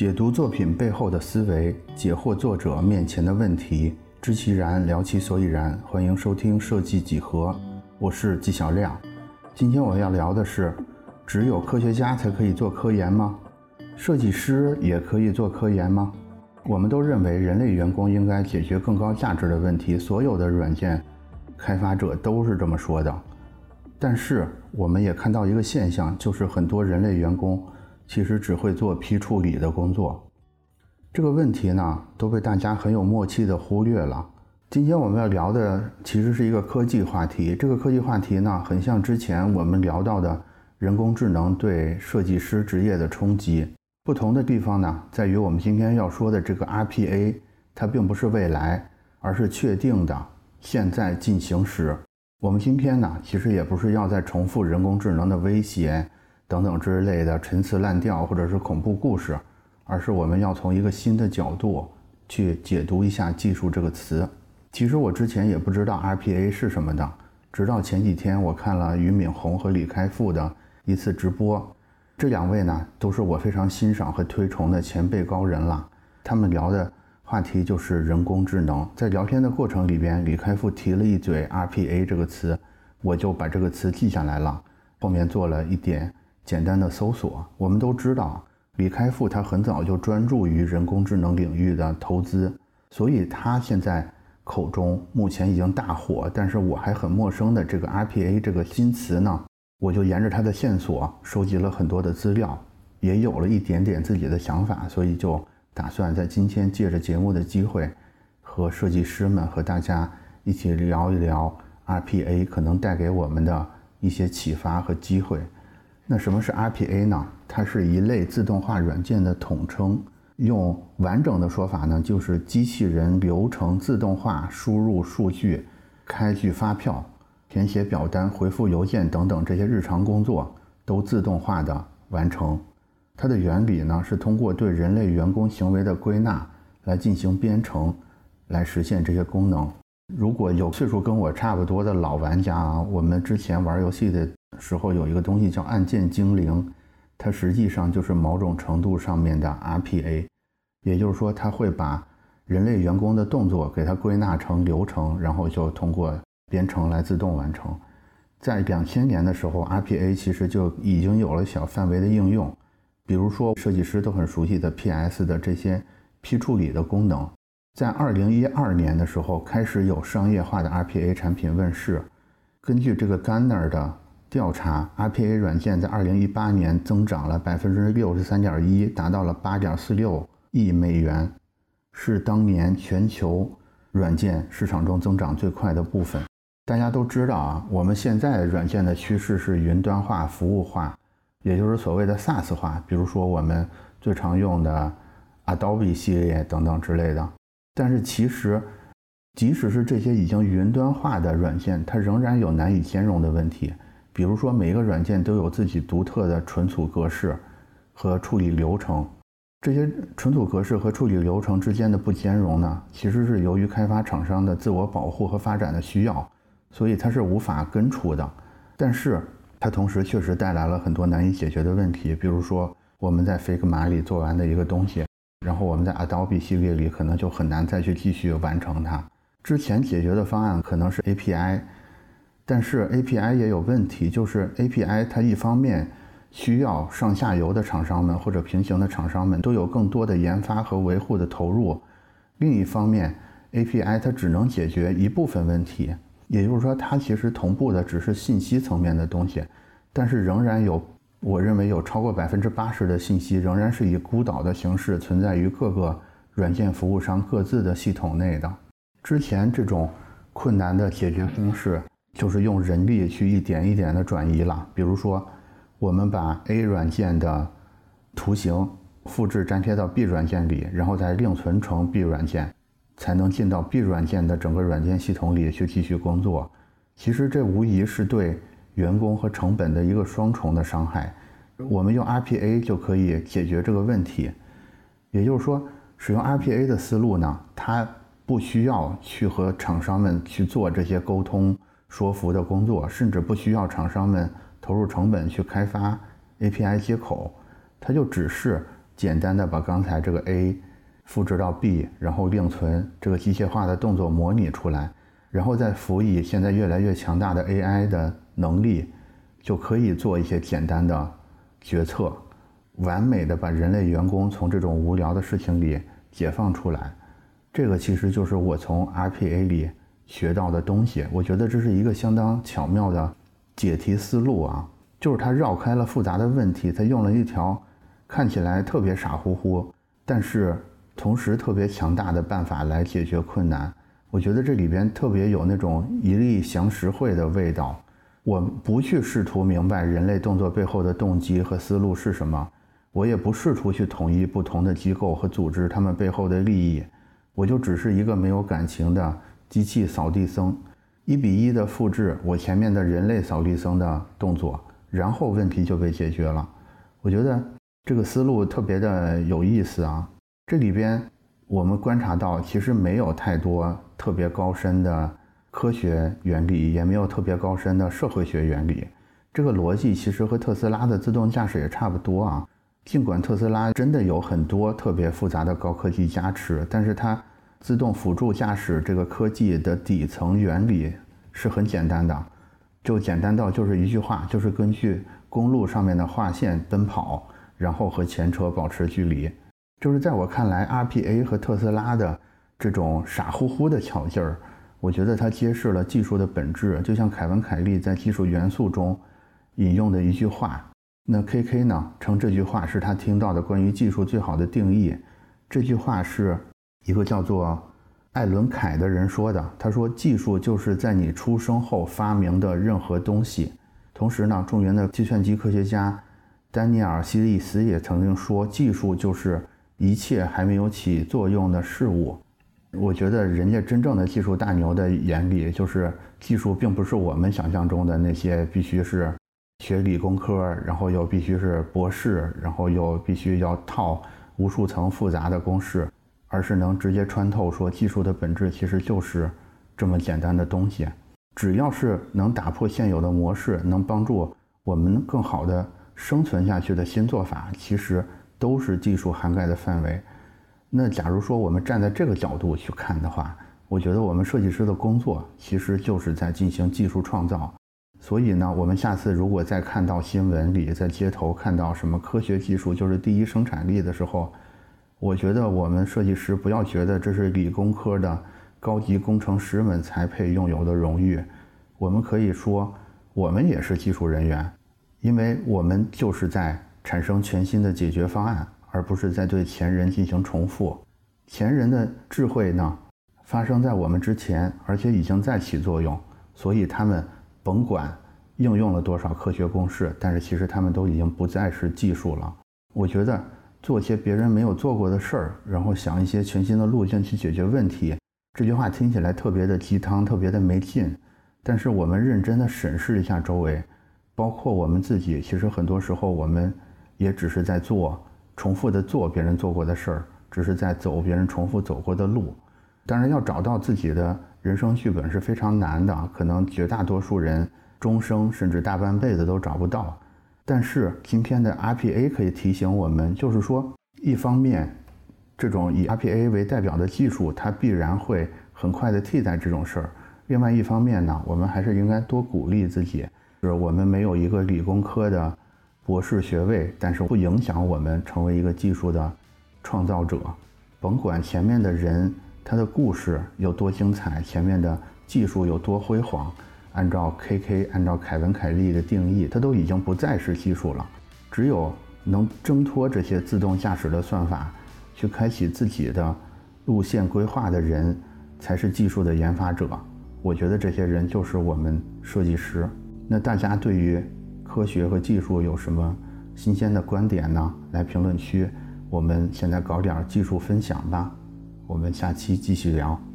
解读作品背后的思维，解惑作者面前的问题，知其然，聊其所以然。欢迎收听设计几何，我是纪晓亮。今天我要聊的是：只有科学家才可以做科研吗？设计师也可以做科研吗？我们都认为人类员工应该解决更高价值的问题，所有的软件开发者都是这么说的。但是我们也看到一个现象，就是很多人类员工。其实只会做批处理的工作，这个问题呢都被大家很有默契的忽略了。今天我们要聊的其实是一个科技话题，这个科技话题呢很像之前我们聊到的人工智能对设计师职业的冲击。不同的地方呢在于我们今天要说的这个 RPA，它并不是未来，而是确定的现在进行时。我们今天呢其实也不是要再重复人工智能的威胁。等等之类的陈词滥调或者是恐怖故事，而是我们要从一个新的角度去解读一下“技术”这个词。其实我之前也不知道 RPA 是什么的，直到前几天我看了俞敏洪和李开复的一次直播，这两位呢都是我非常欣赏和推崇的前辈高人了。他们聊的话题就是人工智能，在聊天的过程里边，李开复提了一嘴 RPA 这个词，我就把这个词记下来了，后面做了一点。简单的搜索，我们都知道，李开复他很早就专注于人工智能领域的投资，所以他现在口中目前已经大火，但是我还很陌生的这个 RPA 这个新词呢，我就沿着他的线索收集了很多的资料，也有了一点点自己的想法，所以就打算在今天借着节目的机会，和设计师们和大家一起聊一聊 RPA 可能带给我们的一些启发和机会。那什么是 RPA 呢？它是一类自动化软件的统称。用完整的说法呢，就是机器人流程自动化输入数据、开具发票、填写表单、回复邮件等等这些日常工作都自动化的完成。它的原理呢，是通过对人类员工行为的归纳来进行编程，来实现这些功能。如果有岁数跟我差不多的老玩家啊，我们之前玩游戏的。时候有一个东西叫按键精灵，它实际上就是某种程度上面的 RPA，也就是说，它会把人类员工的动作给它归纳成流程，然后就通过编程来自动完成。在两千年的时候，RPA 其实就已经有了小范围的应用，比如说设计师都很熟悉的 PS 的这些批处理的功能。在二零一二年的时候，开始有商业化的 RPA 产品问世。根据这个 Gartner 的调查，RPA 软件在2018年增长了百分之六十三点一，达到了八点四六亿美元，是当年全球软件市场中增长最快的部分。大家都知道啊，我们现在软件的趋势是云端化、服务化，也就是所谓的 SaaS 化。比如说我们最常用的 Adobe 系列等等之类的。但是其实，即使是这些已经云端化的软件，它仍然有难以兼容的问题。比如说，每一个软件都有自己独特的存储格式和处理流程，这些存储格式和处理流程之间的不兼容呢，其实是由于开发厂商的自我保护和发展的需要，所以它是无法根除的。但是它同时确实带来了很多难以解决的问题，比如说我们在 Figma 里做完的一个东西，然后我们在 Adobe 系列里可能就很难再去继续完成它。之前解决的方案可能是 API。但是 API 也有问题，就是 API 它一方面需要上下游的厂商们或者平行的厂商们都有更多的研发和维护的投入，另一方面 API 它只能解决一部分问题，也就是说它其实同步的只是信息层面的东西，但是仍然有我认为有超过百分之八十的信息仍然是以孤岛的形式存在于各个软件服务商各自的系统内的。之前这种困难的解决方式。就是用人力去一点一点的转移了。比如说，我们把 A 软件的图形复制粘贴到 B 软件里，然后再另存成 B 软件，才能进到 B 软件的整个软件系统里去继续工作。其实这无疑是对员工和成本的一个双重的伤害。我们用 RPA 就可以解决这个问题。也就是说，使用 RPA 的思路呢，它不需要去和厂商们去做这些沟通。说服的工作，甚至不需要厂商们投入成本去开发 API 接口，它就只是简单的把刚才这个 A 复制到 B，然后另存这个机械化的动作模拟出来，然后再辅以现在越来越强大的 AI 的能力，就可以做一些简单的决策，完美的把人类员工从这种无聊的事情里解放出来。这个其实就是我从 RPA 里学到的东西。我觉得这是一个相当巧妙的解题思路啊，就是他绕开了复杂的问题，他用了一条看起来特别傻乎乎，但是同时特别强大的办法来解决困难。我觉得这里边特别有那种一力降十会的味道。我不去试图明白人类动作背后的动机和思路是什么，我也不试图去统一不同的机构和组织他们背后的利益。我就只是一个没有感情的机器扫地僧，一比一的复制我前面的人类扫地僧的动作，然后问题就被解决了。我觉得这个思路特别的有意思啊！这里边我们观察到，其实没有太多特别高深的科学原理，也没有特别高深的社会学原理。这个逻辑其实和特斯拉的自动驾驶也差不多啊。尽管特斯拉真的有很多特别复杂的高科技加持，但是它自动辅助驾驶这个科技的底层原理是很简单的，就简单到就是一句话，就是根据公路上面的划线奔跑，然后和前车保持距离。就是在我看来，RPA 和特斯拉的这种傻乎乎的巧劲儿，我觉得它揭示了技术的本质。就像凯文·凯利在《技术元素》中引用的一句话。那 K K 呢？称这句话是他听到的关于技术最好的定义。这句话是一个叫做艾伦凯的人说的。他说：“技术就是在你出生后发明的任何东西。”同时呢，著名的计算机科学家丹尼尔·希利斯也曾经说：“技术就是一切还没有起作用的事物。”我觉得人家真正的技术大牛的眼里，就是技术并不是我们想象中的那些必须是。学理工科，然后又必须是博士，然后又必须要套无数层复杂的公式，而是能直接穿透说技术的本质其实就是这么简单的东西。只要是能打破现有的模式，能帮助我们更好的生存下去的新做法，其实都是技术涵盖的范围。那假如说我们站在这个角度去看的话，我觉得我们设计师的工作其实就是在进行技术创造。所以呢，我们下次如果再看到新闻里，在街头看到什么科学技术就是第一生产力的时候，我觉得我们设计师不要觉得这是理工科的高级工程师们才配拥有的荣誉，我们可以说，我们也是技术人员，因为我们就是在产生全新的解决方案，而不是在对前人进行重复。前人的智慧呢，发生在我们之前，而且已经在起作用，所以他们。甭管应用了多少科学公式，但是其实他们都已经不再是技术了。我觉得做些别人没有做过的事儿，然后想一些全新的路径去解决问题，这句话听起来特别的鸡汤，特别的没劲。但是我们认真的审视一下周围，包括我们自己，其实很多时候我们也只是在做重复的做别人做过的事儿，只是在走别人重复走过的路。当然，要找到自己的。人生剧本是非常难的，可能绝大多数人终生甚至大半辈子都找不到。但是今天的 RPA 可以提醒我们，就是说，一方面，这种以 RPA 为代表的技术，它必然会很快的替代这种事儿；另外一方面呢，我们还是应该多鼓励自己，就是我们没有一个理工科的博士学位，但是不影响我们成为一个技术的创造者。甭管前面的人。他的故事有多精彩，前面的技术有多辉煌，按照 KK，按照凯文·凯利的定义，它都已经不再是技术了。只有能挣脱这些自动驾驶的算法，去开启自己的路线规划的人，才是技术的研发者。我觉得这些人就是我们设计师。那大家对于科学和技术有什么新鲜的观点呢？来评论区，我们现在搞点技术分享吧。我们下期继续聊。